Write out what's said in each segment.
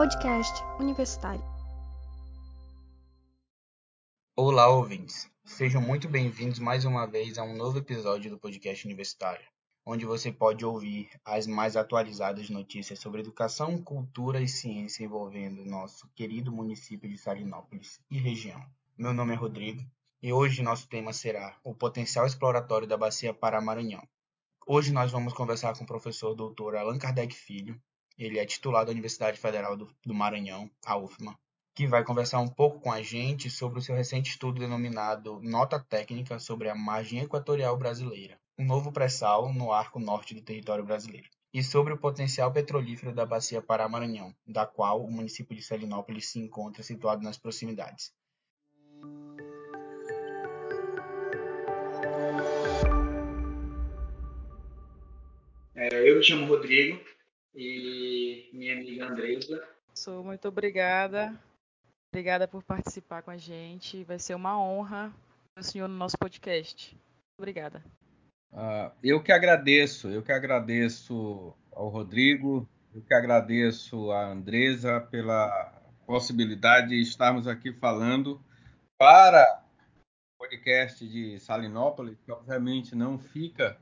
Podcast Universitário. Olá, ouvintes. Sejam muito bem-vindos mais uma vez a um novo episódio do Podcast Universitário, onde você pode ouvir as mais atualizadas notícias sobre educação, cultura e ciência envolvendo nosso querido município de Salinópolis e região. Meu nome é Rodrigo e hoje nosso tema será o potencial exploratório da Bacia Pará-Maranhão. Hoje nós vamos conversar com o professor doutor Allan Kardec Filho, ele é titular da Universidade Federal do, do Maranhão, a UFMA, que vai conversar um pouco com a gente sobre o seu recente estudo denominado Nota Técnica sobre a Margem Equatorial Brasileira, um novo pré-sal no arco norte do território brasileiro, e sobre o potencial petrolífero da Bacia Pará-Maranhão, da qual o município de Salinópolis se encontra situado nas proximidades. É, eu me chamo Rodrigo, e minha amiga Andresa. Sou muito obrigada. Obrigada por participar com a gente. Vai ser uma honra o senhor no nosso podcast. Obrigada. Uh, eu que agradeço, eu que agradeço ao Rodrigo, eu que agradeço à Andresa pela possibilidade de estarmos aqui falando para o podcast de Salinópolis, que obviamente não fica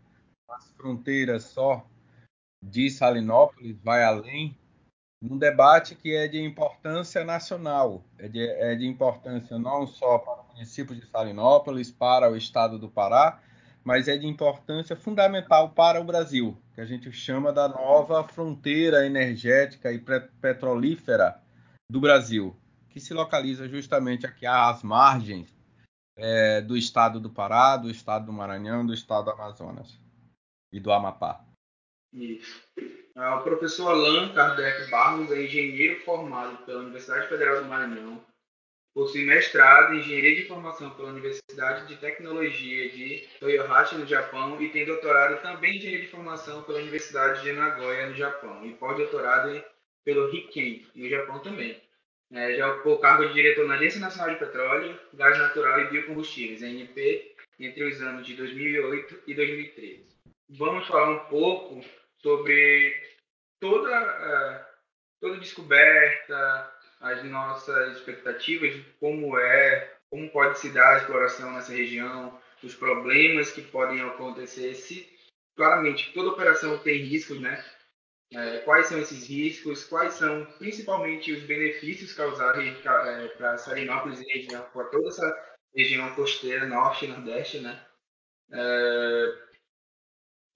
nas fronteiras só de Salinópolis vai além, um debate que é de importância nacional, é de, é de importância não só para o município de Salinópolis, para o estado do Pará, mas é de importância fundamental para o Brasil, que a gente chama da nova fronteira energética e petrolífera do Brasil, que se localiza justamente aqui às margens é, do estado do Pará, do estado do Maranhão, do estado do Amazonas e do Amapá. Isso. Ah, o professor Allan Kardec Barros é engenheiro formado pela Universidade Federal do Maranhão, possui mestrado em Engenharia de Informação pela Universidade de Tecnologia de Toyohashi, no Japão, e tem doutorado também em Engenharia de Informação pela Universidade de Nagoya, no Japão, e pós-doutorado pelo Riken, no Japão também. É, já ocupou o cargo de diretor na Agência Nacional de Petróleo, Gás Natural e Biocombustíveis, ANP, entre os anos de 2008 e 2013. Vamos falar um pouco sobre toda, uh, toda descoberta, as nossas expectativas de como é, como pode se dar a exploração nessa região, os problemas que podem acontecer, se claramente toda operação tem riscos, né? É, quais são esses riscos, quais são principalmente os benefícios causados é, para Salinópolis e região, para toda essa região costeira norte e nordeste, né? É,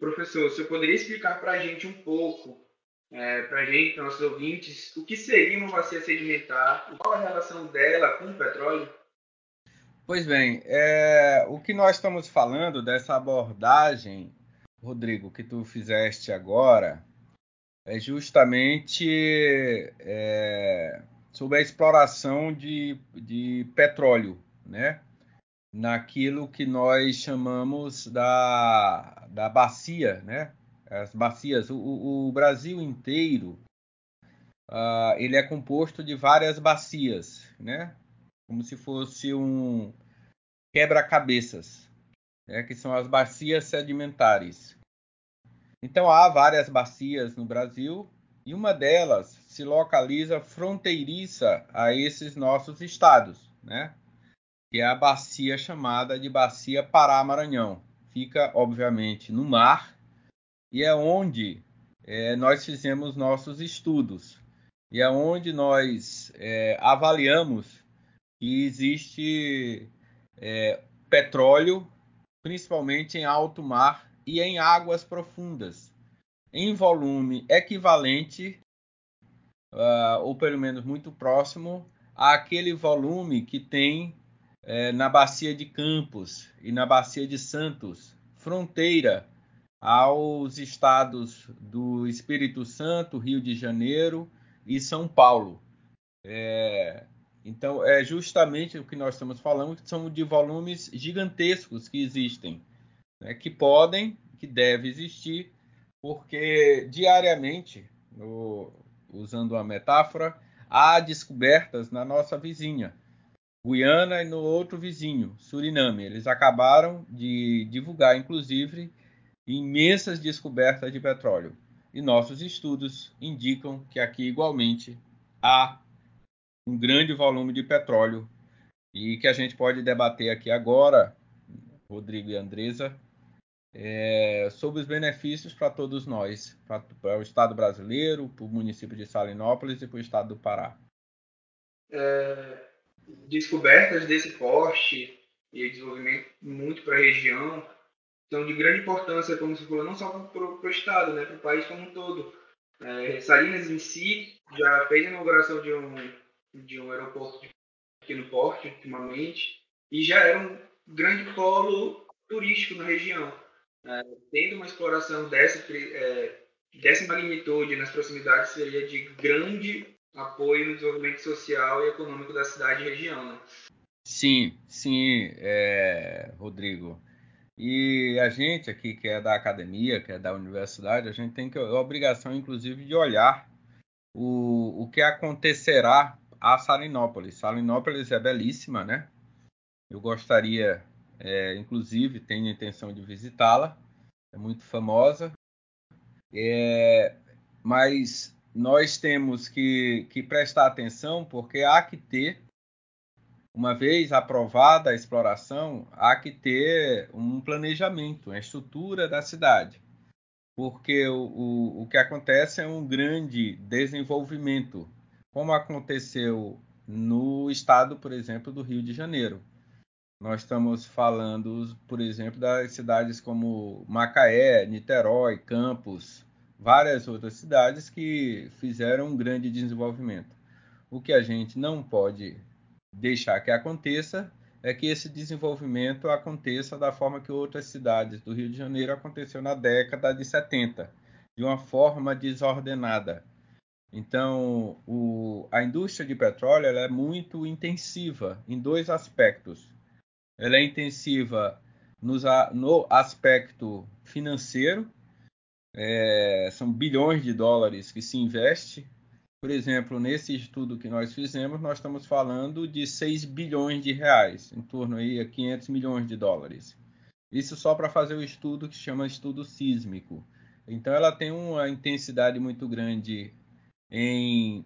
Professor, você poderia explicar para a gente um pouco, é, para a gente, para nossos ouvintes, o que seria uma bacia sedimentar, qual a relação dela com o petróleo? Pois bem, é, o que nós estamos falando dessa abordagem, Rodrigo, que tu fizeste agora, é justamente é, sobre a exploração de, de petróleo, né? Naquilo que nós chamamos da, da bacia, né? As bacias, o, o Brasil inteiro, uh, ele é composto de várias bacias, né? Como se fosse um quebra-cabeças, né? que são as bacias sedimentares. Então há várias bacias no Brasil e uma delas se localiza fronteiriça a esses nossos estados, né? Que é a bacia chamada de Bacia Pará-Maranhão. Fica, obviamente, no mar e é onde é, nós fizemos nossos estudos e é onde nós é, avaliamos que existe é, petróleo, principalmente em alto mar e em águas profundas, em volume equivalente, uh, ou pelo menos muito próximo, àquele volume que tem é, na Bacia de Campos e na Bacia de Santos, fronteira aos estados do Espírito Santo, Rio de Janeiro e São Paulo. É, então, é justamente o que nós estamos falando, que são de volumes gigantescos que existem, né, que podem, que devem existir, porque diariamente, usando uma metáfora, há descobertas na nossa vizinha. Guiana e no outro vizinho, Suriname. Eles acabaram de divulgar, inclusive, imensas descobertas de petróleo. E nossos estudos indicam que aqui, igualmente, há um grande volume de petróleo e que a gente pode debater aqui agora, Rodrigo e Andresa, é, sobre os benefícios para todos nós, para o Estado brasileiro, para o município de Salinópolis e para o Estado do Pará. É, descobertas desse porte e desenvolvimento muito para a região são de grande importância, como você falou, não só para o Estado, né, para o país como um todo. É, Salinas em si já fez a inauguração de um, de um aeroporto de pequeno porte ultimamente e já era um grande polo turístico na região. É, tendo uma exploração dessa, é, dessa magnitude nas proximidades seria de grande apoio no desenvolvimento social e econômico da cidade e região. Né? Sim, sim, é, Rodrigo. E a gente aqui, que é da academia, que é da universidade, a gente tem que, a obrigação, inclusive, de olhar o, o que acontecerá a Salinópolis. Salinópolis é belíssima, né? Eu gostaria, é, inclusive, tenho intenção de visitá-la. É muito famosa. É, mas nós temos que, que prestar atenção porque há que ter uma vez aprovada a exploração, há que ter um planejamento, uma estrutura da cidade. Porque o, o, o que acontece é um grande desenvolvimento, como aconteceu no estado, por exemplo, do Rio de Janeiro. Nós estamos falando, por exemplo, das cidades como Macaé, Niterói, Campos, várias outras cidades que fizeram um grande desenvolvimento. O que a gente não pode deixar que aconteça é que esse desenvolvimento aconteça da forma que outras cidades do Rio de Janeiro aconteceu na década de 70, de uma forma desordenada. Então, o, a indústria de petróleo é muito intensiva em dois aspectos. Ela é intensiva nos, no aspecto financeiro, é, são bilhões de dólares que se investe por exemplo, nesse estudo que nós fizemos, nós estamos falando de 6 bilhões de reais, em torno aí a 500 milhões de dólares. Isso só para fazer o estudo que chama estudo sísmico. Então ela tem uma intensidade muito grande em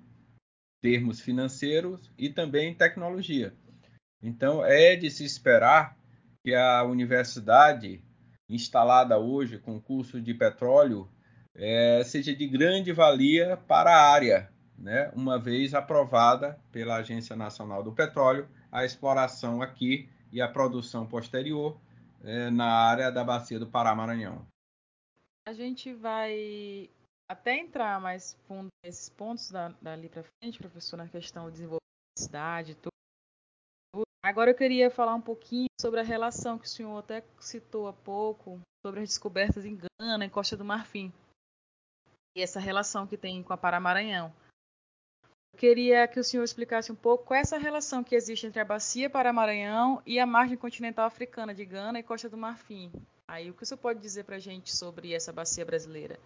termos financeiros e também em tecnologia. Então é de se esperar que a universidade instalada hoje com curso de petróleo é, seja de grande valia para a área, né, uma vez aprovada pela Agência Nacional do Petróleo, a exploração aqui e a produção posterior é, na área da bacia do Pará-Maranhão. A gente vai até entrar mais fundo nesses pontos da, dali para frente, professor, na questão do desenvolvimento da cidade, tudo. Agora eu queria falar um pouquinho sobre a relação que o senhor até citou há pouco, sobre as descobertas em Gana, em Costa do Marfim. E essa relação que tem com a Pará-Maranhão queria que o senhor explicasse um pouco qual é essa relação que existe entre a bacia Pará-Maranhão e a margem continental africana de Gana e Costa do Marfim. Aí, o que o senhor pode dizer para a gente sobre essa bacia brasileira?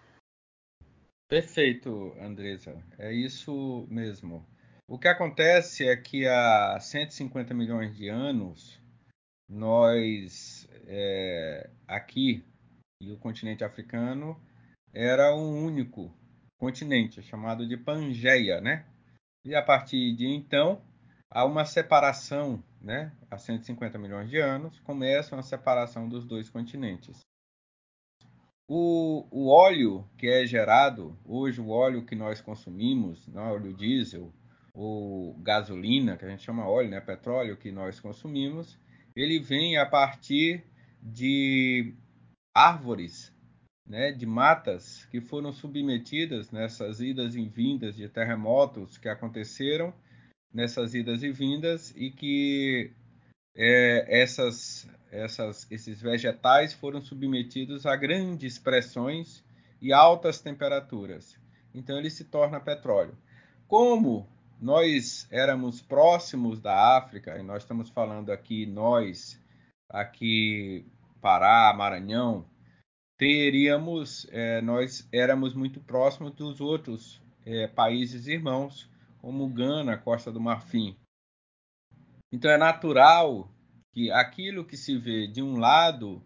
Perfeito, Andresa. É isso mesmo. O que acontece é que há 150 milhões de anos, nós, é, aqui, e o continente africano, era um único continente, chamado de Pangeia, né? E a partir de então, há uma separação, né? Há 150 milhões de anos, começa uma separação dos dois continentes. O, o óleo que é gerado, hoje o óleo que nós consumimos, não é óleo diesel ou gasolina, que a gente chama óleo, né? Petróleo que nós consumimos, ele vem a partir de árvores né, de matas que foram submetidas nessas idas e vindas de terremotos que aconteceram nessas idas e vindas e que é, essas, essas, esses vegetais foram submetidos a grandes pressões e altas temperaturas. Então ele se torna petróleo. Como nós éramos próximos da África, e nós estamos falando aqui, nós, aqui Pará, Maranhão, teríamos, é, nós éramos muito próximos dos outros é, países irmãos, como Gana, Costa do Marfim. Então é natural que aquilo que se vê de um lado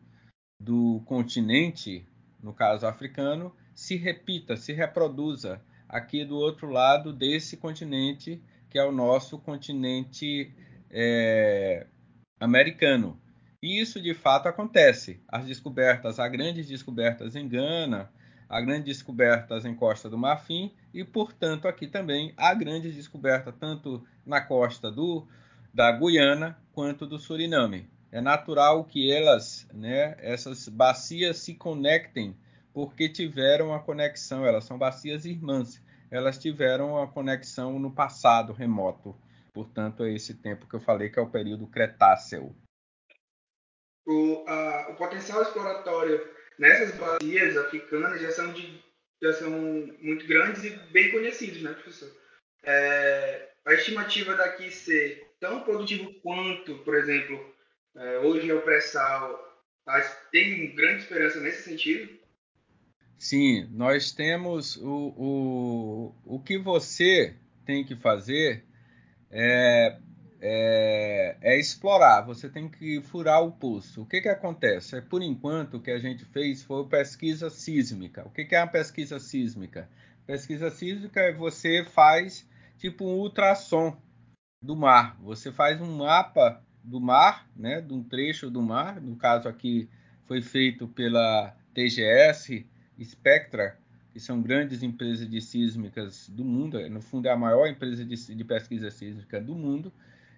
do continente, no caso africano, se repita, se reproduza aqui do outro lado desse continente, que é o nosso continente é, americano. E isso de fato acontece. As descobertas, há grandes descobertas em Gana, há grandes descobertas em Costa do Marfim e, portanto, aqui também há grandes descobertas tanto na costa do, da Guiana quanto do Suriname. É natural que elas, né, essas bacias se conectem porque tiveram a conexão, elas são bacias irmãs, elas tiveram a conexão no passado remoto. Portanto, é esse tempo que eu falei que é o período Cretáceo o, a, o potencial exploratório nessas bacias africanas já são, de, já são muito grandes e bem conhecidos, né, professor? É, a estimativa daqui ser tão produtivo quanto, por exemplo, é, hoje é o pré-sal, tem grande esperança nesse sentido? Sim, nós temos o, o, o que você tem que fazer é é, é, explorar, você tem que furar o poço. O que, que acontece? É, por enquanto, o que a gente fez foi pesquisa sísmica. O que, que é uma pesquisa sísmica? Pesquisa sísmica é você faz tipo um ultrassom do mar. Você faz um mapa do mar, né, de um trecho do mar. No caso aqui foi feito pela TGS, Spectra, que são grandes empresas de sísmicas do mundo. No fundo, é a maior empresa de, de pesquisa sísmica do mundo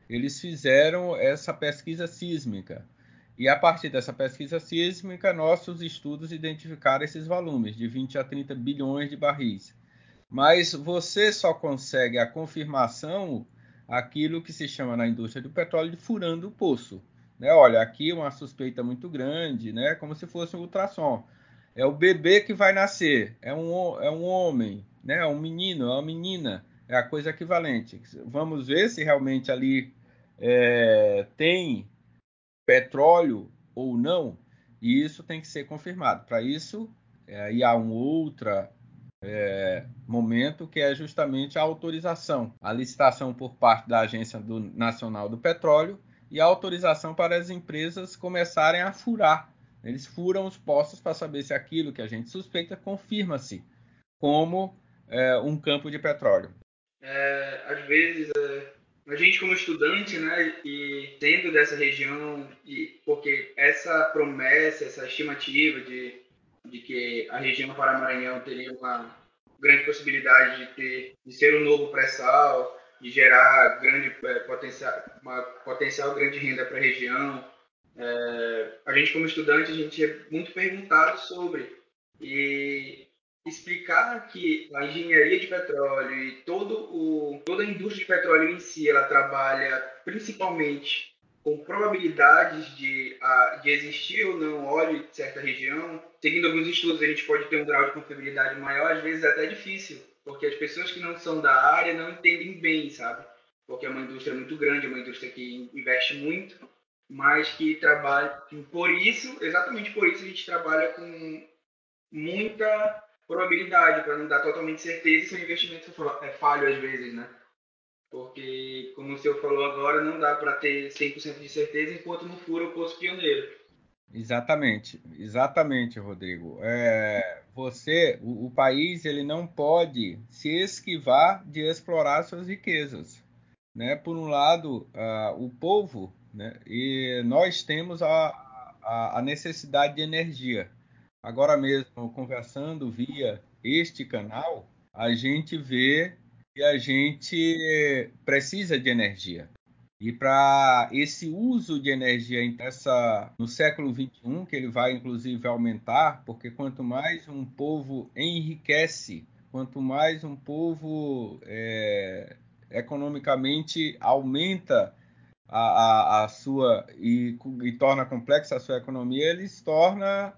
eles fizeram essa pesquisa sísmica. E a partir dessa pesquisa sísmica, nossos estudos identificaram esses volumes, de 20 a 30 bilhões de barris. Mas você só consegue a confirmação aquilo que se chama na indústria do petróleo de furando o poço. Né? Olha, aqui uma suspeita muito grande, né? como se fosse um ultrassom. É o bebê que vai nascer, é um, é um homem, né? é um menino, é uma menina, é a coisa equivalente. Vamos ver se realmente ali é, tem petróleo ou não, e isso tem que ser confirmado. Para isso, é, há um outro é, momento que é justamente a autorização, a licitação por parte da Agência do, Nacional do Petróleo e a autorização para as empresas começarem a furar. Eles furam os postos para saber se aquilo que a gente suspeita confirma-se como é, um campo de petróleo. É, às vezes é, a gente como estudante, né, e sendo dessa região, e porque essa promessa, essa estimativa de, de que a região Paramaranhão teria uma grande possibilidade de ter de ser um novo pré-sal, de gerar grande é, potencial, uma potencial grande renda para a região. É, a gente como estudante a gente é muito perguntado sobre e explicar que a engenharia de petróleo e todo o, toda a indústria de petróleo em si, ela trabalha principalmente com probabilidades de, de existir ou não óleo em certa região. Seguindo alguns estudos, a gente pode ter um grau de confiabilidade maior, às vezes é até difícil, porque as pessoas que não são da área não entendem bem, sabe? Porque é uma indústria muito grande, é uma indústria que investe muito, mas que trabalha. Por isso, exatamente por isso, a gente trabalha com muita probabilidade, para não dar totalmente certeza se o investimento é falho às vezes, né? Porque, como o senhor falou agora, não dá para ter 100% de certeza enquanto não fura o posto pioneiro. Exatamente, exatamente, Rodrigo. É, você, o, o, país, ele não pode se esquivar de explorar suas riquezas. Né? Por um lado, uh, o povo, né? e nós temos a, a, a necessidade de energia. Agora mesmo, conversando via este canal, a gente vê que a gente precisa de energia. E para esse uso de energia essa, no século XXI, que ele vai inclusive aumentar, porque quanto mais um povo enriquece, quanto mais um povo é, economicamente aumenta a, a, a sua e, e, torna complexa a sua economia, ele se torna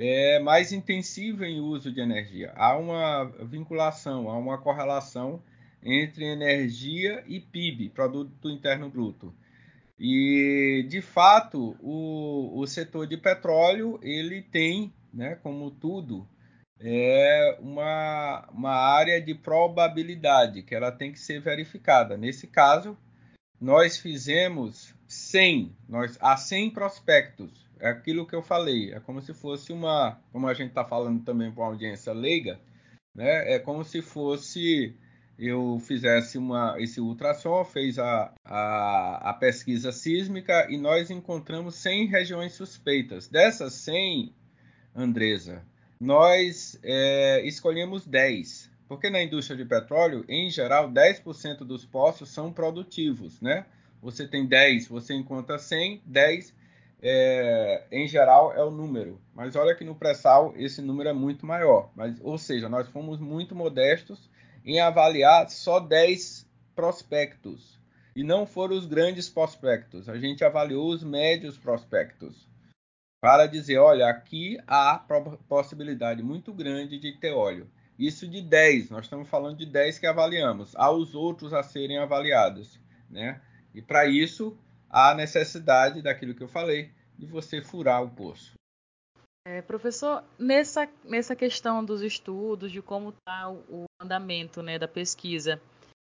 é mais intensivo em uso de energia. Há uma vinculação, há uma correlação entre energia e PIB, Produto Interno Bruto. E, de fato, o, o setor de petróleo ele tem, né, como tudo, é uma, uma área de probabilidade que ela tem que ser verificada. Nesse caso, nós fizemos 100, nós, há 100 prospectos é aquilo que eu falei, é como se fosse uma, como a gente está falando também para uma audiência leiga, Né? É como se fosse eu fizesse uma, esse ultrassom, fez a, a, a, pesquisa sísmica e nós encontramos 100 regiões suspeitas. Dessas 100, Andresa, nós é, escolhemos 10, porque na indústria de petróleo, em geral, 10% dos poços são produtivos, né? Você tem 10, você encontra 100, 10 é, em geral é o número. Mas olha que no pré-sal esse número é muito maior. Mas, ou seja, nós fomos muito modestos em avaliar só 10 prospectos. E não foram os grandes prospectos. A gente avaliou os médios prospectos. Para dizer, olha, aqui há possibilidade muito grande de ter óleo. Isso de 10, nós estamos falando de 10 que avaliamos. Há os outros a serem avaliados. Né? E para isso, há necessidade daquilo que eu falei, de você furar o poço. É, professor, nessa, nessa questão dos estudos, de como está o, andamento né, da pesquisa,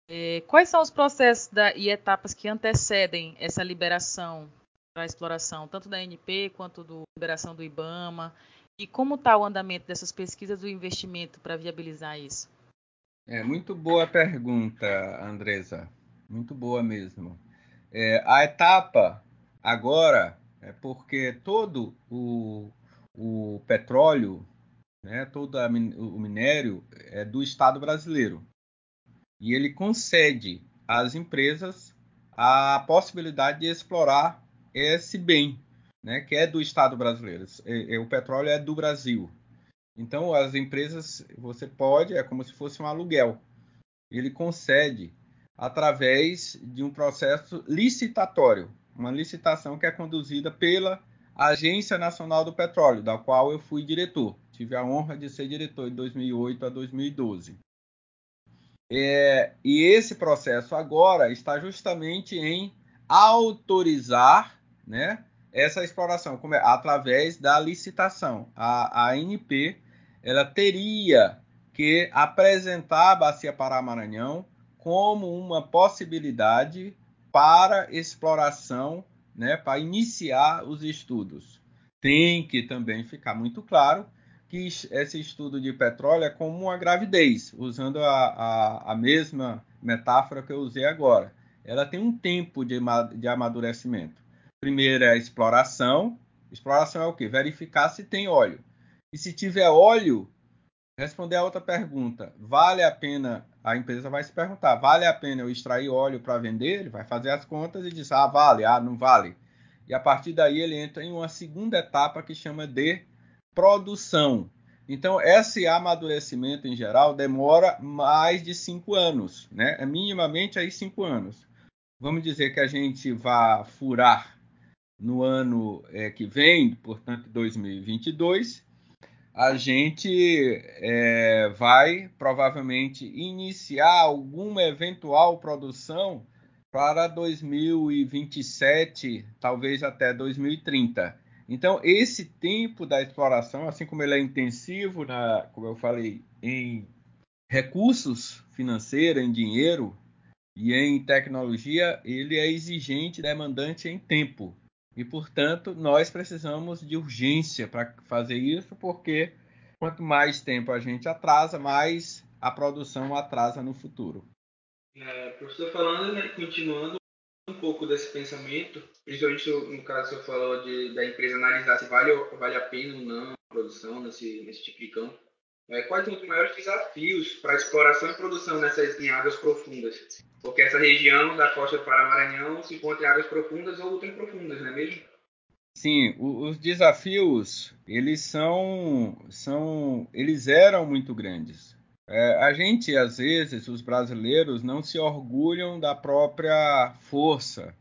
é, quais são os processos da, e etapas que antecedem essa liberação para exploração, tanto da NP quanto da liberação do IBAMA? E como está o andamento dessas pesquisas do investimento para viabilizar isso? É muito boa pergunta, Andresa. Muito boa mesmo. É, a etapa agora é porque todo o, o petróleo, né, todo a, o minério é do Estado brasileiro. E ele concede às empresas a possibilidade de explorar esse bem, né, que é do Estado brasileiro. É, é, o petróleo é do Brasil. Então, as empresas, você pode, é como se fosse um aluguel. Ele concede através de um processo licitatório, uma licitação que é conduzida pela Agência Nacional do Petróleo, da qual eu fui diretor. Tive a honra de ser diretor de 2008 a 2012. É, e esse processo agora está justamente em autorizar né, essa exploração é, através da licitação. A, a ANP ela teria que apresentar a Bacia Pará-Maranhão como uma possibilidade para exploração, né, para iniciar os estudos. Tem que também ficar muito claro que esse estudo de petróleo é como uma gravidez, usando a, a, a mesma metáfora que eu usei agora. Ela tem um tempo de, de amadurecimento. Primeiro é a exploração. Exploração é o quê? Verificar se tem óleo. E se tiver óleo, responder a outra pergunta. Vale a pena, a empresa vai se perguntar, vale a pena eu extrair óleo para vender? Ele vai fazer as contas e diz, ah, vale, ah, não vale. E a partir daí ele entra em uma segunda etapa que chama de produção. Então, esse amadurecimento, em geral, demora mais de cinco anos, né? É minimamente aí cinco anos. Vamos dizer que a gente vá furar no ano é, que vem, portanto, 2022, a gente é, vai provavelmente iniciar alguma eventual produção para 2027, talvez até 2030. Então, esse tempo da exploração, assim como ele é intensivo, na, como eu falei, em recursos financeiros, em dinheiro e em tecnologia, ele é exigente, demandante em tempo. E, portanto, nós precisamos de urgência para fazer isso, porque quanto mais tempo a gente atrasa, mais a produção atrasa no futuro. É, professor, falando, né, continuando um pouco desse pensamento, principalmente no caso que você falou de, da empresa analisar se vale, vale a pena ou não a produção nesse, nesse tipo de campo. É, quais são os maiores desafios para a exploração e produção nessas em águas profundas? Porque essa região da costa do Pará-Maranhão se encontra em águas profundas ou ultra profundas, não é mesmo? Sim, os desafios eles são, são eles eram muito grandes. É, a gente às vezes os brasileiros não se orgulham da própria força,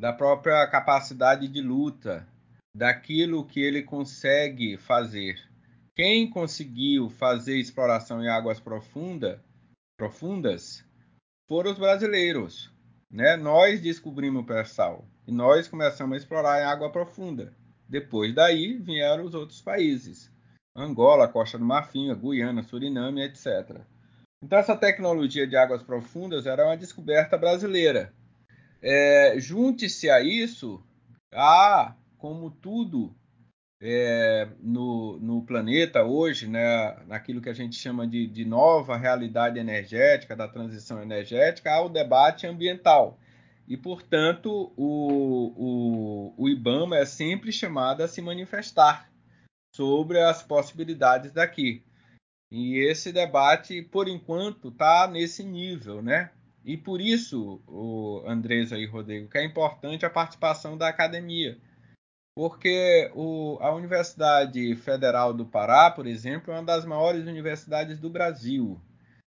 da própria capacidade de luta, daquilo que ele consegue fazer. Quem conseguiu fazer exploração em águas profunda, profundas foram os brasileiros. Né? Nós descobrimos o pré-sal e nós começamos a explorar em água profunda. Depois daí vieram os outros países. Angola, Costa do Marfim, Guiana, Suriname, etc. Então essa tecnologia de águas profundas era uma descoberta brasileira. É, Junte-se a isso, a, como tudo é, no, no, planeta hoje, né, naquilo que a gente chama de, de, nova realidade energética, da transição energética, ao debate ambiental. E, portanto, o, o, o IBAMA é sempre chamado a se manifestar sobre as possibilidades daqui. E esse debate, por enquanto, está nesse nível, né? E por isso, o Andresa e Rodrigo, que é importante a participação da academia porque o, a Universidade Federal do Pará, por exemplo, é uma das maiores universidades do Brasil.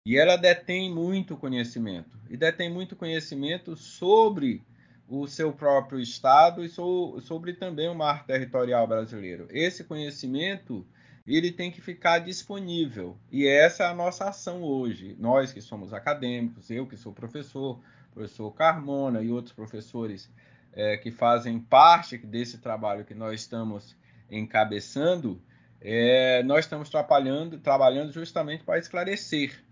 E ela detém muito conhecimento. E detém muito conhecimento sobre o seu próprio estado e so, sobre também o mar territorial brasileiro. Esse conhecimento ele tem que ficar disponível. E essa é a nossa ação hoje. Nós que somos acadêmicos, eu que sou professor, professor Carmona e outros professores é, que fazem parte desse trabalho que nós estamos encabeçando, é, nós estamos trabalhando, trabalhando justamente para esclarecer.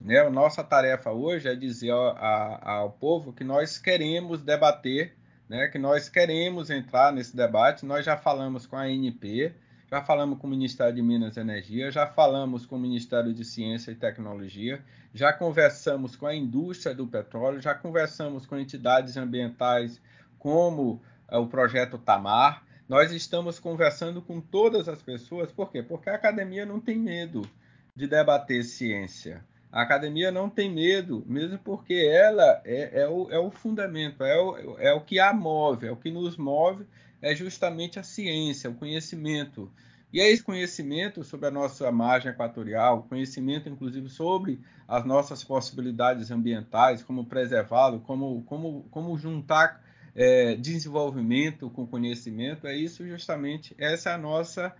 Né? A nossa tarefa hoje é dizer ao, a, ao povo que nós queremos debater, né? que nós queremos entrar nesse debate. Nós já falamos com a ANP, já falamos com o Ministério de Minas e Energia, já falamos com o Ministério de Ciência e Tecnologia, já conversamos com a indústria do petróleo, já conversamos com entidades ambientais como é, o projeto Tamar. Nós estamos conversando com todas as pessoas, por quê? Porque a academia não tem medo de debater ciência. A academia não tem medo, mesmo porque ela é, é, o, é o, fundamento, é o, é o que a move, é o que nos move, é justamente a ciência, o conhecimento. E é esse conhecimento sobre a nossa margem equatorial, conhecimento inclusive sobre as nossas possibilidades ambientais, como preservá-lo, como, como, como juntar é, desenvolvimento com conhecimento, é isso justamente, essa é a nossa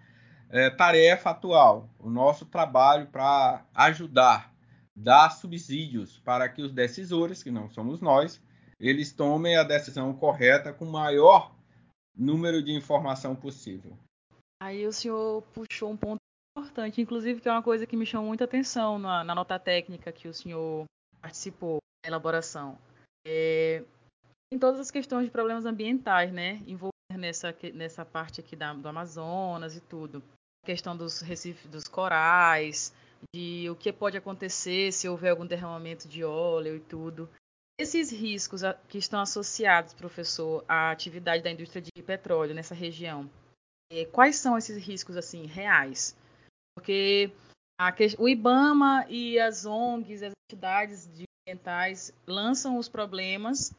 é, tarefa atual, o nosso trabalho para ajudar, dar subsídios para que os decisores, que não somos nós, eles tomem a decisão correta com o maior número de informação possível. Aí o senhor puxou um ponto importante, inclusive que é uma coisa que me chamou muita atenção na, na nota técnica que o senhor participou da elaboração. É, em todas as questões de problemas ambientais, né? Envolver nessa, nessa parte aqui da, do Amazonas e tudo. A questão dos recifes, dos corais, de o que pode acontecer se houver algum derramamento de óleo e tudo. Esses riscos que estão associados, professor, à atividade da indústria de petróleo nessa região, é, quais são esses riscos assim reais? Porque o IBAMA e as ONGs, as entidades ambientais lançam os problemas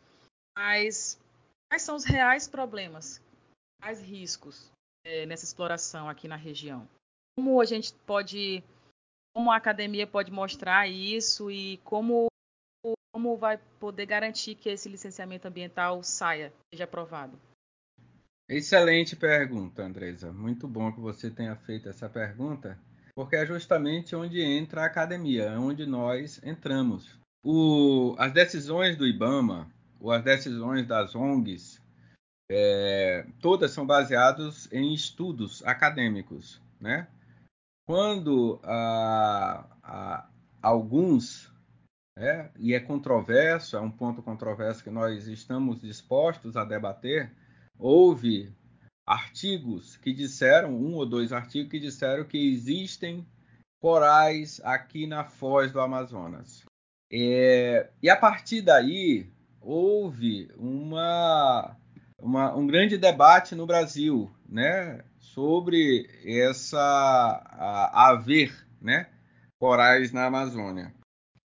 mas quais são os reais problemas, quais riscos é, nessa exploração aqui na região? Como a gente pode, como a academia pode mostrar isso e como como vai poder garantir que esse licenciamento ambiental saia, seja aprovado? Excelente pergunta, Andresa. Muito bom que você tenha feito essa pergunta, porque é justamente onde entra a academia, é onde nós entramos. O, as decisões do IBAMA, ou as decisões das ONGs, é, todas são baseadas em estudos acadêmicos, né? Quando alguns, é, e é controverso, é um ponto controverso que nós estamos dispostos a debater, houve artigos que disseram, um ou dois artigos que disseram que existem corais aqui na foz do Amazonas. É, e a partir daí, houve uma, uma, um grande debate no Brasil né, sobre essa a, haver né, corais na Amazônia.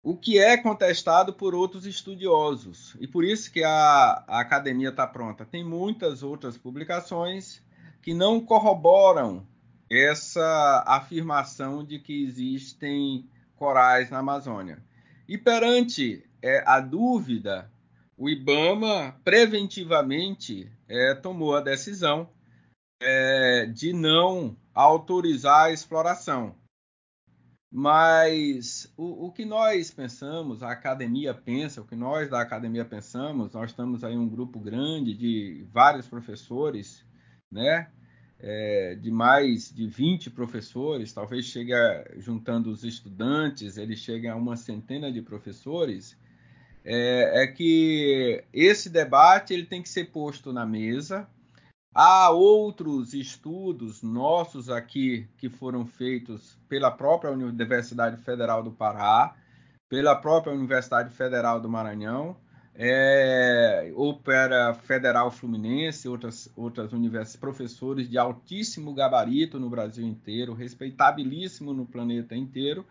O que é contestado por outros estudiosos. E por isso que a, a academia está pronta. Tem muitas outras publicações que não corroboram essa afirmação de que existem corais na Amazônia. E perante é, a dúvida o IBAMA preventivamente é, tomou a decisão é, de não autorizar a exploração. Mas o, o, que nós pensamos, a academia pensa, o que nós da academia pensamos, nós estamos aí um grupo grande de vários professores, né? É, de mais de 20 professores, talvez chegue a, juntando os estudantes, ele chegue a uma centena de professores, é, é que esse debate ele tem que ser posto na mesa. Há outros estudos nossos aqui que foram feitos pela própria Universidade Federal do Pará, pela própria Universidade Federal do Maranhão, é, ou pela Federal Fluminense, outras, outras universidades, professores de altíssimo gabarito no Brasil inteiro, respeitabilíssimo no planeta inteiro,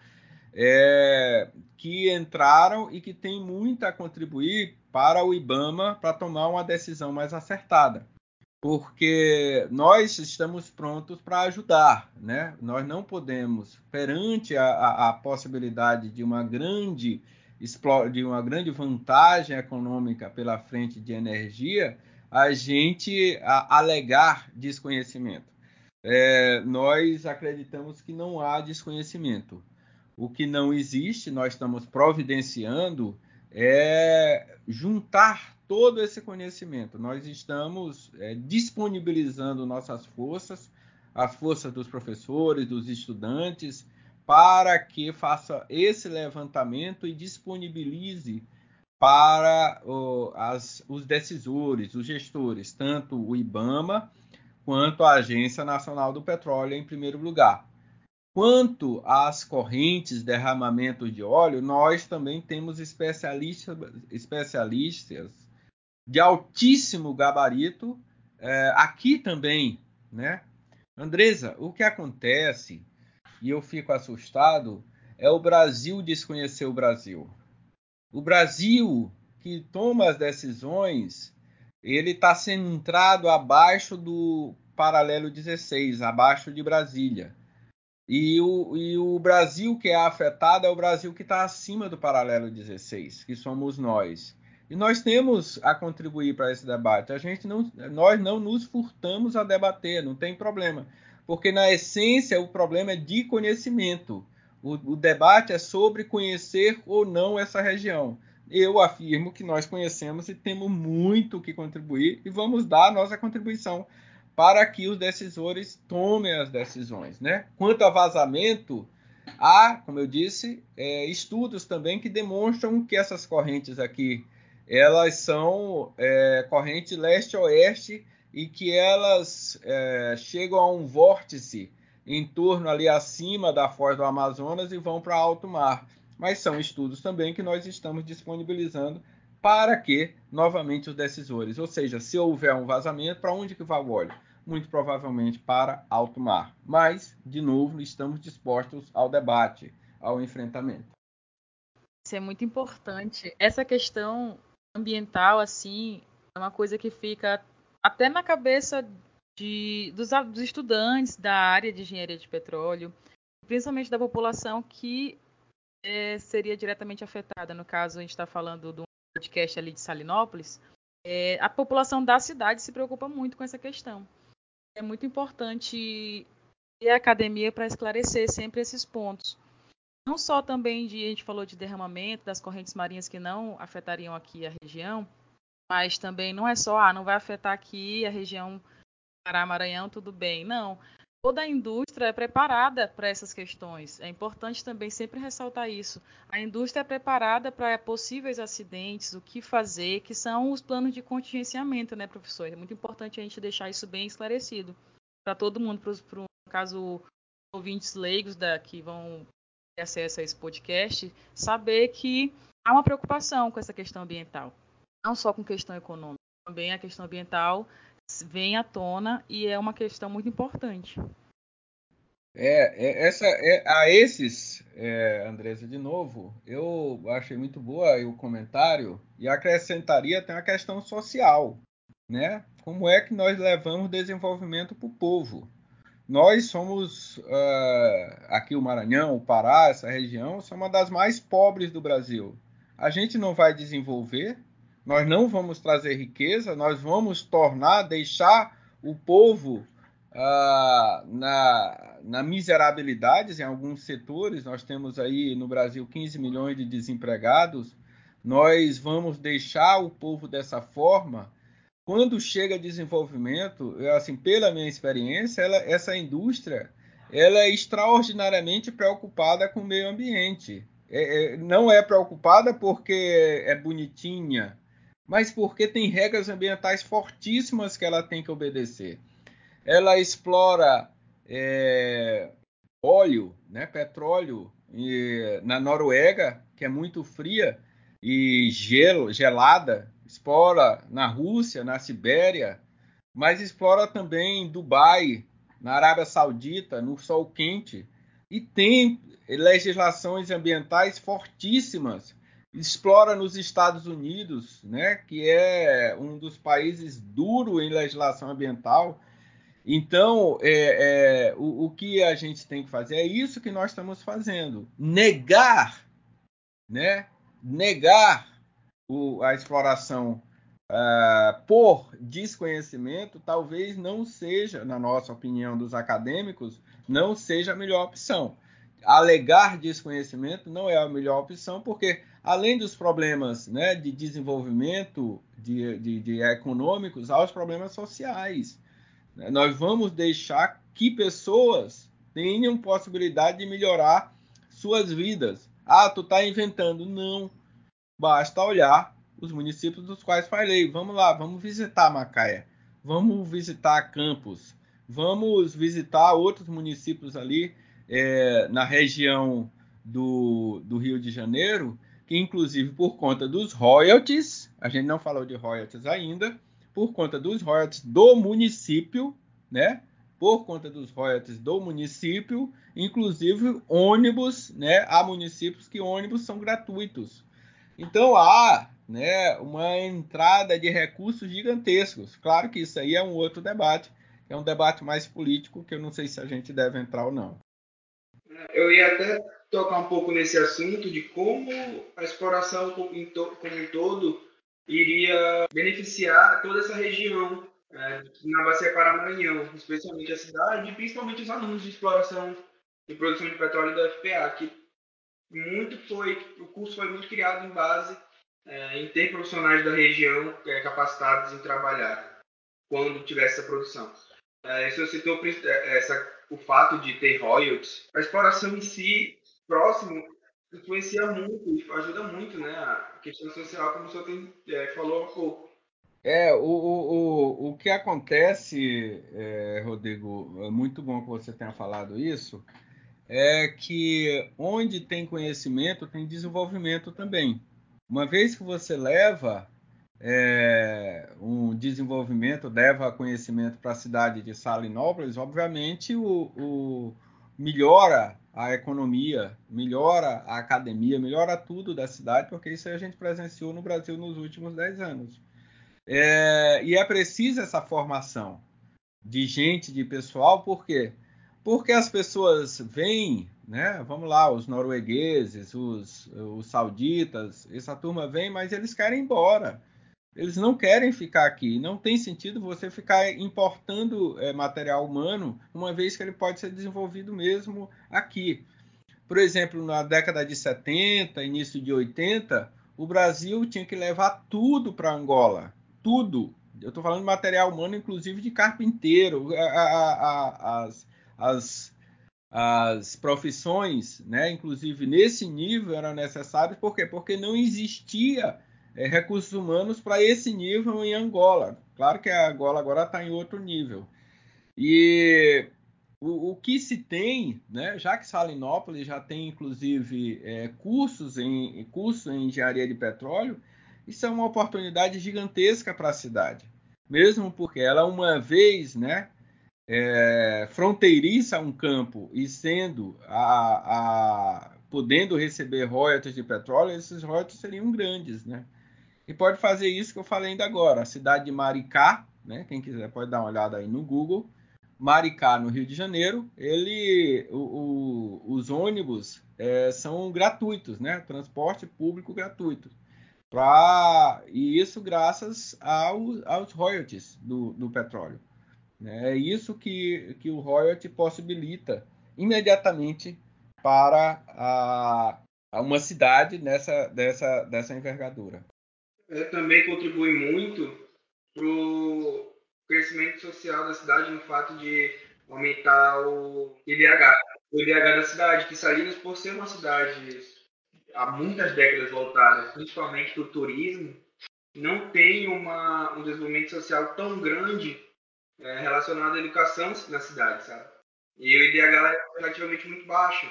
é, que entraram e que têm muito a contribuir para o IBAMA para tomar uma decisão mais acertada porque nós estamos prontos para ajudar, né? Nós não podemos, perante a, a, a, possibilidade de uma grande de uma grande vantagem econômica pela frente de energia, a gente a, alegar desconhecimento. É, nós acreditamos que não há desconhecimento. O que não existe, nós estamos providenciando é juntar todo esse conhecimento. Nós estamos é, disponibilizando nossas forças, as forças dos professores, dos estudantes, para que faça esse levantamento e disponibilize para as, os decisores, os gestores, tanto o IBAMA quanto a Agência Nacional do Petróleo, em primeiro lugar. Quanto às correntes, derramamentos de óleo, nós também temos especialistas, especialistas de altíssimo gabarito é, aqui também, né? Andresa, o que acontece, e eu fico assustado, é o Brasil desconhecer o Brasil. O Brasil que toma as decisões, ele está centrado abaixo do paralelo 16, abaixo de Brasília. E o, e o Brasil que é afetado é o Brasil que está acima do paralelo 16, que somos nós. E nós temos a contribuir para esse debate. A gente não, nós não nos furtamos a debater, não tem problema, porque na essência o problema é de conhecimento. O, o debate é sobre conhecer ou não essa região. Eu afirmo que nós conhecemos e temos muito que contribuir e vamos dar a nossa contribuição para que os decisores tomem as decisões. Né? Quanto a vazamento, há, como eu disse, é, estudos também que demonstram que essas correntes aqui elas são é, corrente leste-oeste e que elas é, chegam a um vórtice em torno ali acima da foz do Amazonas e vão para alto mar. Mas são estudos também que nós estamos disponibilizando para que, novamente, os decisores, ou seja, se houver um vazamento, para onde que vai o óleo? Muito provavelmente para alto mar. Mas, de novo, estamos dispostos ao debate, ao enfrentamento. Isso é muito importante. Essa questão ambiental, assim, é uma coisa que fica até na cabeça de, dos, dos estudantes da área de engenharia de petróleo, principalmente da população que é, seria diretamente afetada. No caso, a gente está falando do podcast ali de Salinópolis. É, a população da cidade se preocupa muito com essa questão. É muito importante ter a academia para esclarecer sempre esses pontos não só também de a gente falou de derramamento das correntes marinhas que não afetariam aqui a região, mas também não é só ah, não vai afetar aqui a região Pará, Maranhão, tudo bem. Não. Toda a indústria é preparada para essas questões. É importante também sempre ressaltar isso. A indústria é preparada para possíveis acidentes, o que fazer, que são os planos de contingenciamento, né, professor? É muito importante a gente deixar isso bem esclarecido para todo mundo, para no caso ouvintes leigos da, que vão acesso a esse podcast, saber que há uma preocupação com essa questão ambiental. Não só com questão econômica, também a questão ambiental vem à tona e é uma questão muito importante. É, é essa, é, a esses, é, Andresa, de novo, eu achei muito boa o comentário e acrescentaria até uma questão social, né? Como é que nós levamos desenvolvimento para o povo? Nós somos, uh, aqui o Maranhão, o Pará, essa região, são uma das mais pobres do Brasil. A gente não vai desenvolver, nós não vamos trazer riqueza, nós vamos tornar, deixar o povo uh, na, na miserabilidade em alguns setores. Nós temos aí no Brasil 15 milhões de desempregados. Nós vamos deixar o povo dessa forma quando chega desenvolvimento, assim, pela minha experiência, ela, essa indústria ela é extraordinariamente preocupada com o meio ambiente. É, é, não é preocupada porque é bonitinha, mas porque tem regras ambientais fortíssimas que ela tem que obedecer. Ela explora é, óleo, né, petróleo e, na Noruega, que é muito fria e gelo, gelada, explora na Rússia, na Sibéria, mas explora também Dubai, na Arábia Saudita, no sol quente, e tem legislações ambientais fortíssimas. Explora nos Estados Unidos, né, que é um dos países duro em legislação ambiental. Então, é, é, o, o que a gente tem que fazer é isso que nós estamos fazendo: negar, né, negar o, a exploração uh, por desconhecimento, talvez não seja, na nossa opinião dos acadêmicos, não seja a melhor opção. Alegar desconhecimento não é a melhor opção, porque além dos problemas né, de desenvolvimento de, de, de econômicos, há os problemas sociais. Nós vamos deixar que pessoas tenham possibilidade de melhorar suas vidas. Ah, tu está inventando. Não. Basta olhar os municípios dos quais falei. Vamos lá, vamos visitar Macaé, vamos visitar Campos, vamos visitar outros municípios ali é, na região do, do Rio de Janeiro, que inclusive por conta dos royalties, a gente não falou de royalties ainda, por conta dos royalties do município, né? Por conta dos royalties do município, inclusive ônibus, né? Há municípios que ônibus são gratuitos. Então há né, uma entrada de recursos gigantescos. Claro que isso aí é um outro debate, é um debate mais político que eu não sei se a gente deve entrar ou não. Eu ia até tocar um pouco nesse assunto de como a exploração como um todo iria beneficiar toda essa região é, na Bacia Paramaranhão, especialmente a cidade e principalmente os alunos de exploração e produção de petróleo da FPA, que muito foi, o curso foi muito criado em base é, em ter profissionais da região é, capacitados em trabalhar quando tiver essa produção. É, isso citou é, essa, o fato de ter royalties. A exploração em si, próximo, influencia muito, ajuda muito né, a questão social, como o senhor tem, é, falou há pouco. É, o, o, o, que acontece, é, Rodrigo, é muito bom que você tenha falado isso, é que onde tem conhecimento tem desenvolvimento também. Uma vez que você leva é, um desenvolvimento, leva conhecimento para a cidade de Salinópolis, obviamente o, o, melhora a economia, melhora a academia, melhora tudo da cidade, porque isso a gente presenciou no Brasil nos últimos 10 anos. É, e é preciso essa formação de gente, de pessoal, por quê? Porque as pessoas vêm né? Vamos lá, os noruegueses, os, os sauditas, essa turma vem, mas eles querem ir embora. Eles não querem ficar aqui. Não tem sentido você ficar importando é, material humano, uma vez que ele pode ser desenvolvido mesmo aqui. Por exemplo, na década de 70, início de 80, o Brasil tinha que levar tudo para Angola. Tudo. Eu estou falando de material humano, inclusive de carpinteiro. A, a, a, as, as as profissões, né, inclusive nesse nível, eram necessárias, por quê? Porque não existia é, recursos humanos para esse nível em Angola. Claro que a Angola agora está em outro nível. E o, o, que se tem, né, já que Salinópolis já tem inclusive é, cursos em cursos em engenharia de petróleo, isso é uma oportunidade gigantesca para a cidade, mesmo porque ela uma vez, né, é, fronteiriça a um campo e sendo a, a, podendo receber royalties de petróleo, esses royalties seriam grandes, né? E pode fazer isso que eu falei ainda agora. A cidade de Maricá, né? Quem quiser pode dar uma olhada aí no Google. Maricá, no Rio de Janeiro, ele, o, o, os ônibus é, são gratuitos, né? Transporte público gratuito. Pra, e isso graças ao, aos royalties do, do petróleo. É isso que, que o royalty possibilita imediatamente para a, a uma cidade dessa, dessa envergadura. É, também contribui muito para o crescimento social da cidade no fato de aumentar o IDH. O IDH da cidade, que Salinas, por ser uma cidade há muitas décadas voltada principalmente para o turismo, não tem uma, um desenvolvimento social tão grande é, relacionado à educação na cidade, sabe? E o IDH é relativamente muito baixo.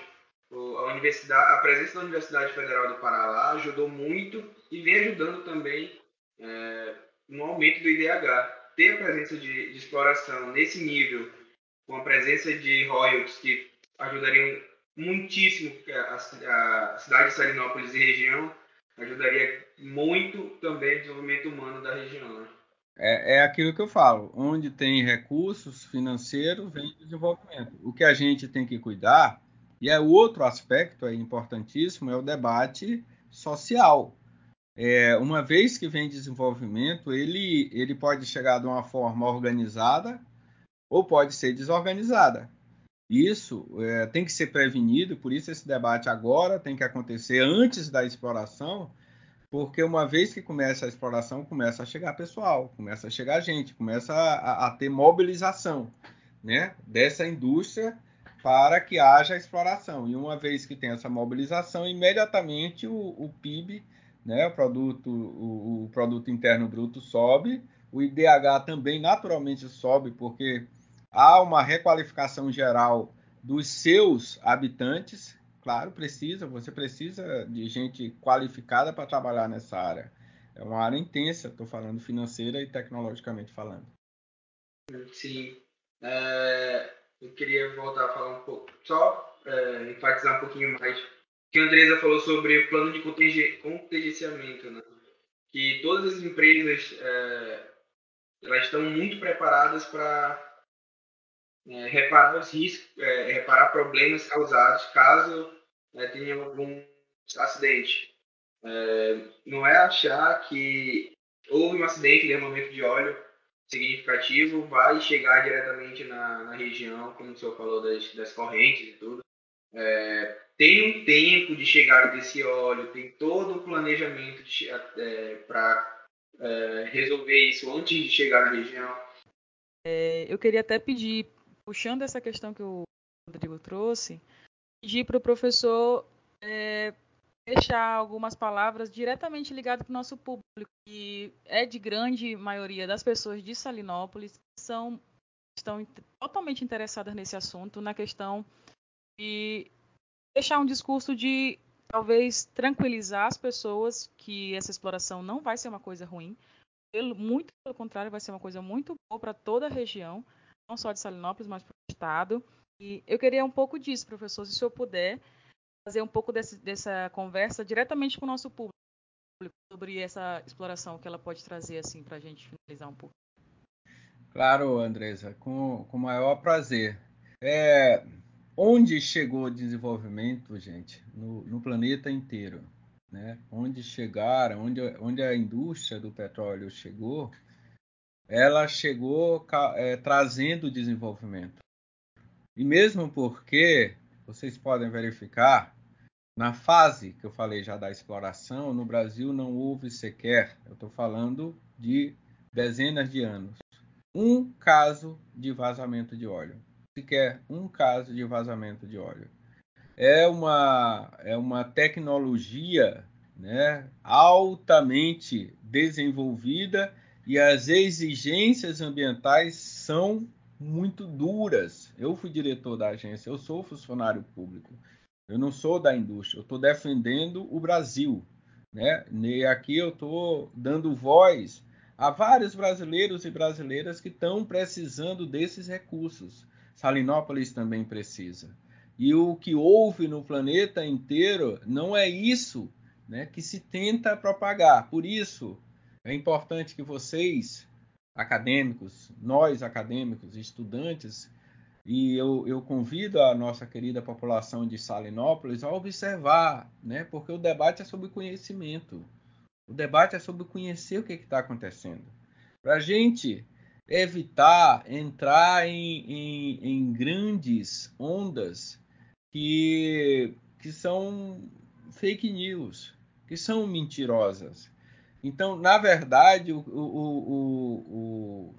a, universidade, a presença da Universidade Federal do Pará lá ajudou muito e vem ajudando também é, no aumento do IDH. Ter a presença de, de exploração nesse nível, com a presença de royalties que ajudariam muitíssimo a, a cidade de Salinópolis e região, ajudaria muito também o desenvolvimento humano da região. Né? É, é aquilo que eu falo, onde tem recursos financeiros, vem desenvolvimento. O que a gente tem que cuidar, e é outro aspecto é importantíssimo, é o debate social. É, uma vez que vem desenvolvimento, ele, ele pode chegar de uma forma organizada ou pode ser desorganizada. Isso é, tem que ser prevenido, por isso esse debate agora tem que acontecer antes da exploração, porque uma vez que começa a exploração, começa a chegar pessoal, começa a chegar gente, começa a, a ter mobilização né, dessa indústria para que haja exploração. E uma vez que tem essa mobilização, imediatamente o, o PIB, né, o, produto, o, o produto interno bruto sobe, o IDH também naturalmente sobe, porque há uma requalificação geral dos seus habitantes. Claro, precisa, você precisa de gente qualificada para trabalhar nessa área. É uma área intensa, estou falando financeira e tecnologicamente falando. Sim. É, eu queria voltar a falar um pouco, só é, enfatizar um pouquinho mais que a Andresa falou sobre o plano de contingenciamento, né? que todas as empresas é, elas estão muito preparadas para é, reparar os riscos, é, reparar problemas causados caso é, tenha algum acidente. É, não é achar que houve um acidente, derramamento de óleo significativo, vai chegar diretamente na, na região, como o senhor falou das, das correntes e tudo. É, tem um tempo de chegada desse óleo, tem todo um planejamento é, para é, resolver isso antes de chegar na região. É, eu queria até pedir puxando essa questão que o Rodrigo trouxe, pedir para o professor é, deixar algumas palavras diretamente ligadas para o nosso público, que é de grande maioria das pessoas de Salinópolis, que são, estão totalmente interessadas nesse assunto, na questão de deixar um discurso de talvez tranquilizar as pessoas que essa exploração não vai ser uma coisa ruim, muito pelo contrário, vai ser uma coisa muito boa para toda a região não só de Salinópolis, mas para o Estado. E eu queria um pouco disso, professor, se o senhor puder fazer um pouco desse, dessa conversa diretamente com o nosso público sobre essa exploração que ela pode trazer assim para a gente finalizar um pouco. Claro, Andresa, com, com maior prazer. É, onde chegou o desenvolvimento, gente? No, no planeta inteiro. Né? Onde chegaram, onde, onde a indústria do petróleo chegou, ela chegou é, trazendo desenvolvimento. E mesmo porque, vocês podem verificar, na fase que eu falei já da exploração, no Brasil não houve sequer, eu estou falando de dezenas de anos, um caso de vazamento de óleo. Sequer um caso de vazamento de óleo. É uma, é uma tecnologia né, altamente desenvolvida e as exigências ambientais são muito duras. Eu fui diretor da agência, eu sou funcionário público, eu não sou da indústria, eu estou defendendo o Brasil. Né? E aqui eu estou dando voz a vários brasileiros e brasileiras que estão precisando desses recursos. Salinópolis também precisa. E o que houve no planeta inteiro não é isso né, que se tenta propagar. Por isso, é importante que vocês, acadêmicos, nós acadêmicos, estudantes, e eu, eu, convido a nossa querida população de Salinópolis a observar, né? porque o debate é sobre conhecimento. O debate é sobre conhecer o que está acontecendo. Para a gente evitar entrar em, em, em, grandes ondas que, que são fake news, que são mentirosas. Então, na verdade, o, o, o,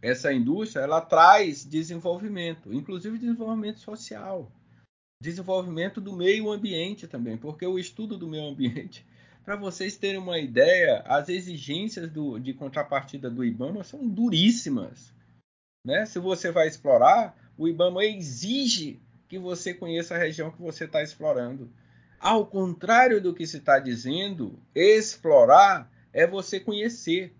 essa indústria ela traz desenvolvimento, inclusive desenvolvimento social, desenvolvimento do meio ambiente também, porque o estudo do meio ambiente Para vocês terem uma ideia, as exigências do, de contrapartida do IBAMA são duríssimas. Né? Se você vai explorar, o IBAMA exige que você conheça a região que você está explorando. Ao contrário do que se está dizendo, explorar é você conhecer.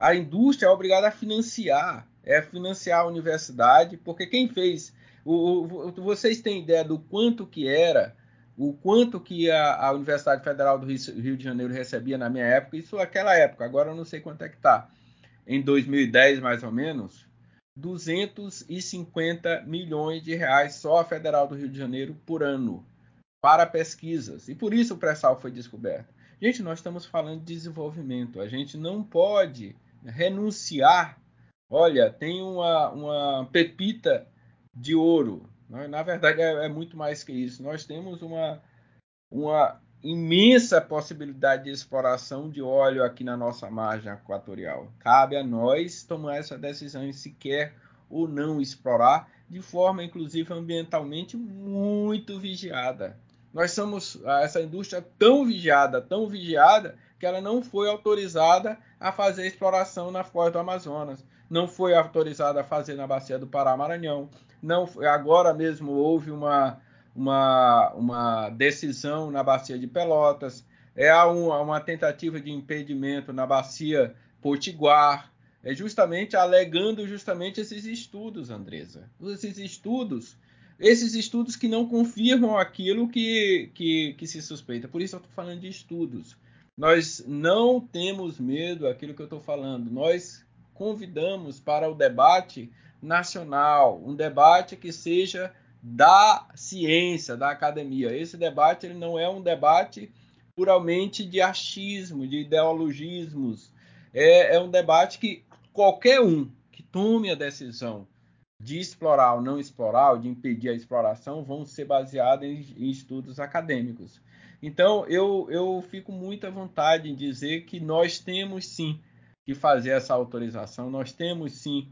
A indústria é obrigada a financiar, é financiar a universidade, porque quem fez, o, o, vocês têm ideia do quanto que era, o quanto que a, a Universidade Federal do Rio, Rio, de Janeiro recebia na minha época, isso naquela época, agora eu não sei quanto é que está, em 2010 mais ou menos, 250 milhões de reais só a Federal do Rio de Janeiro por ano para pesquisas. E por isso o pré-sal foi descoberto. Gente, nós estamos falando de desenvolvimento. A gente não pode renunciar. Olha, tem uma, uma pepita de ouro. Na verdade, é, é muito mais que isso. Nós temos uma, uma imensa possibilidade de exploração de óleo aqui na nossa margem equatorial. Cabe a nós tomar essa decisão se quer ou não explorar, de forma inclusive ambientalmente muito vigiada. Nós somos essa indústria tão vigiada, tão vigiada, que ela não foi autorizada a fazer exploração na foz do Amazonas, não foi autorizada a fazer na bacia do Pará-Maranhão, não agora mesmo houve uma uma, uma decisão na bacia de Pelotas, é uma, uma tentativa de impedimento na bacia Potiguar, é justamente alegando justamente esses estudos, Andresa. Esses estudos, esses estudos que não confirmam aquilo que, que, que se suspeita. Por isso eu estou falando de estudos. Nós não temos medo aquilo que eu estou falando. Nós convidamos para o debate nacional, um debate que seja da ciência, da academia. Esse debate ele não é um debate puramente de achismo, de ideologismos. É, é um debate que qualquer um que tome a decisão de explorar ou não explorar, ou de impedir a exploração, vão ser baseados em, em estudos acadêmicos. Então, eu, eu fico muito à vontade em dizer que nós temos sim que fazer essa autorização, nós temos sim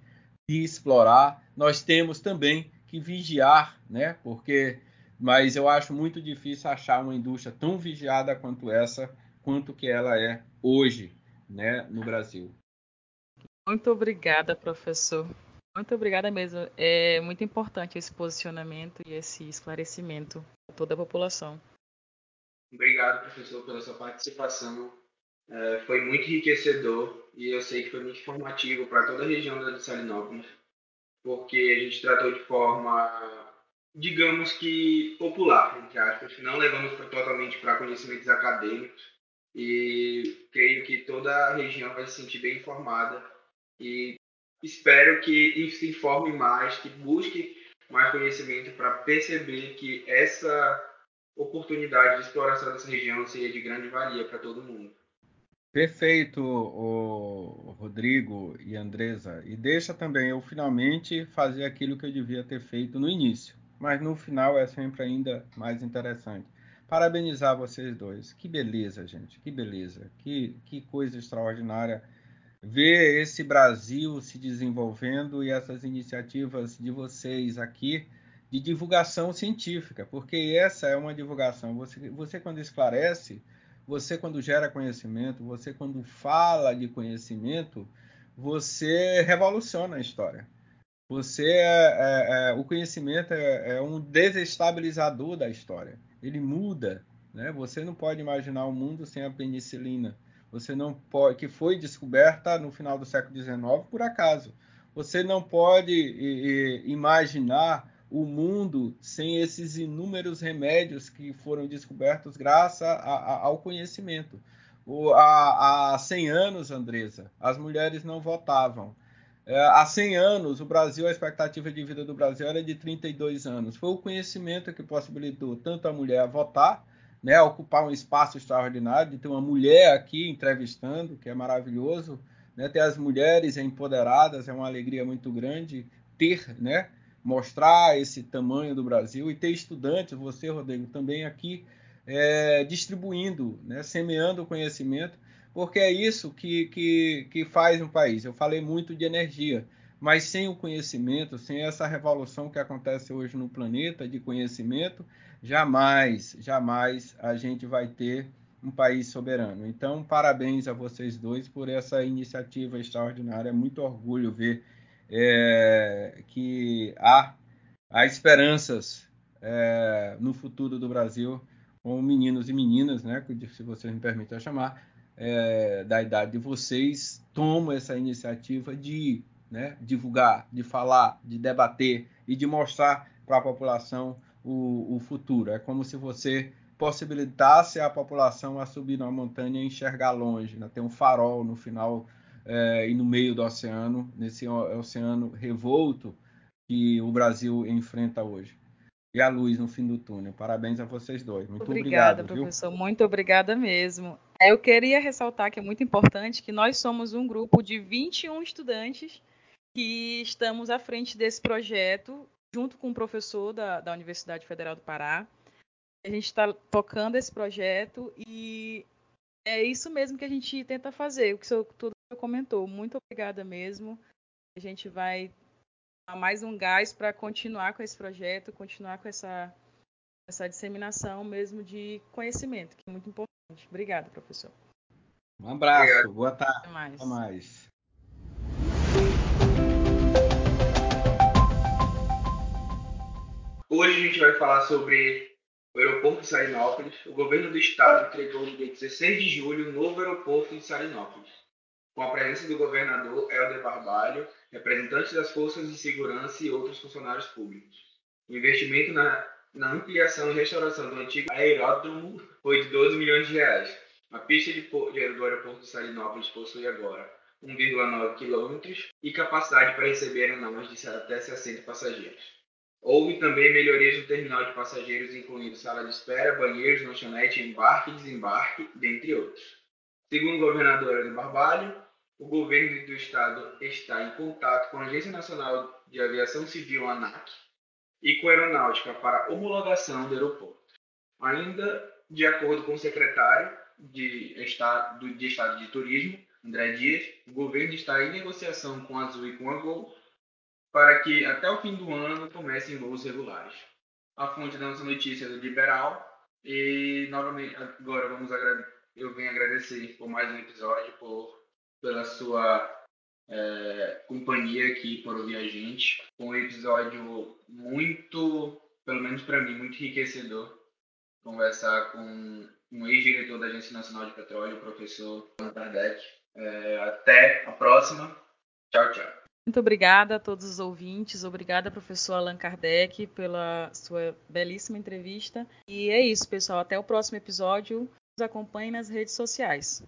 que explorar, nós temos também que vigiar, né? Porque, mas eu acho muito difícil achar uma indústria tão vigiada quanto essa, quanto que ela é hoje, né, no Brasil. Muito obrigada, professor. Muito obrigada mesmo. É muito importante esse posicionamento e esse esclarecimento para toda a população. Obrigado, professor, pela sua participação. É, foi muito enriquecedor e eu sei que foi muito informativo para toda a região da Salinópolis porque a gente tratou de forma, digamos que popular, entre aspas, não levamos totalmente para conhecimentos acadêmicos e creio que toda a região vai se sentir bem informada e espero que se informe mais, que busque mais conhecimento para perceber que essa oportunidade de exploração dessa região seria de grande valia para todo mundo. Perfeito, Rodrigo e Andresa. E deixa também eu finalmente fazer aquilo que eu devia ter feito no início, mas no final é sempre ainda mais interessante. Parabenizar vocês dois. Que beleza, gente. Que beleza. Que, que coisa extraordinária ver esse Brasil se desenvolvendo e essas iniciativas de vocês aqui de divulgação científica, porque essa é uma divulgação. Você, você quando esclarece você, quando gera conhecimento, você, quando fala de conhecimento, você revoluciona a história. Você é, é, é, o conhecimento é, é, um desestabilizador da história. Ele muda. Né? Você não pode imaginar o um mundo sem a penicilina. Você não pode, que foi descoberta no final do século XIX por acaso. Você não pode e, e, imaginar o mundo sem esses inúmeros remédios que foram descobertos graças a, a, ao conhecimento. O, há, há 100 anos, Andresa, as mulheres não votavam. É, há 100 anos, o Brasil, a expectativa de vida do Brasil era de 32 anos. Foi o conhecimento que possibilitou tanto a mulher votar, né, ocupar um espaço extraordinário, de ter uma mulher aqui entrevistando, que é maravilhoso, né, ter as mulheres empoderadas, é uma alegria muito grande ter, né, mostrar esse tamanho do Brasil e ter estudantes, você, Rodrigo, também aqui é, distribuindo, né, semeando o conhecimento, porque é isso que, que, que faz um país. Eu falei muito de energia, mas sem o conhecimento, sem essa revolução que acontece hoje no planeta de conhecimento, jamais, jamais a gente vai ter um país soberano. Então, parabéns a vocês dois por essa iniciativa extraordinária. É muito orgulho ver é, que há, há esperanças é, no futuro do Brasil com meninos e meninas, né, se vocês me permitem chamar, é, da idade de vocês, tomam essa iniciativa de né, divulgar, de falar, de debater e de mostrar para a população o, o futuro. É como se você possibilitasse a população a subir numa montanha e enxergar longe, né? ter um farol no final é, e no meio do oceano, nesse oceano revolto que o Brasil enfrenta hoje. E a luz no fim do túnel. Parabéns a vocês dois. Muito obrigada, obrigado, professor. Viu? Muito obrigada mesmo. Eu queria ressaltar que é muito importante que nós somos um grupo de 21 estudantes que estamos à frente desse projeto, junto com o professor da, da Universidade Federal do Pará. A gente está tocando esse projeto e é isso mesmo que a gente tenta fazer, o que o comentou. Muito obrigada mesmo. A gente vai dar mais um gás para continuar com esse projeto, continuar com essa, essa disseminação mesmo de conhecimento, que é muito importante. Obrigada, professor. Um abraço, boa tarde. Até mais. Até mais. Hoje a gente vai falar sobre o aeroporto de Salinópolis, o governo do estado entregou no dia 16 de julho o novo aeroporto de Salinópolis, com a presença do governador Helder Barbalho, representantes das forças de segurança e outros funcionários públicos. O investimento na, na ampliação e restauração do antigo aeródromo foi de 12 milhões de reais. A pista de, de, do aeroporto de Salinópolis possui agora 1,9 quilômetros e capacidade para receber aeronaves de até 60 passageiros. Houve também melhorias no terminal de passageiros, incluindo sala de espera, banheiros, lanchonete, embarque e desembarque, dentre outros. Segundo o governador de Barbalho, o governo do estado está em contato com a Agência Nacional de Aviação Civil, ANAC, e com a Aeronáutica para homologação do aeroporto. Ainda de acordo com o secretário de Estado de, estado de Turismo, André Dias, o governo está em negociação com a Azul e com a Gol para que até o fim do ano comecem voos regulares. A fonte da nossa notícia é do Liberal e novamente agora vamos eu venho agradecer por mais um episódio, por pela sua é, companhia aqui, por ouvir a gente. Um episódio muito, pelo menos para mim, muito enriquecedor. Conversar com um ex-diretor da Agência Nacional de Petróleo, o professor Kardec. É, até a próxima. Tchau, tchau. Muito obrigada a todos os ouvintes, obrigada professor Allan Kardec pela sua belíssima entrevista. E é isso, pessoal, até o próximo episódio. Nos acompanhe nas redes sociais.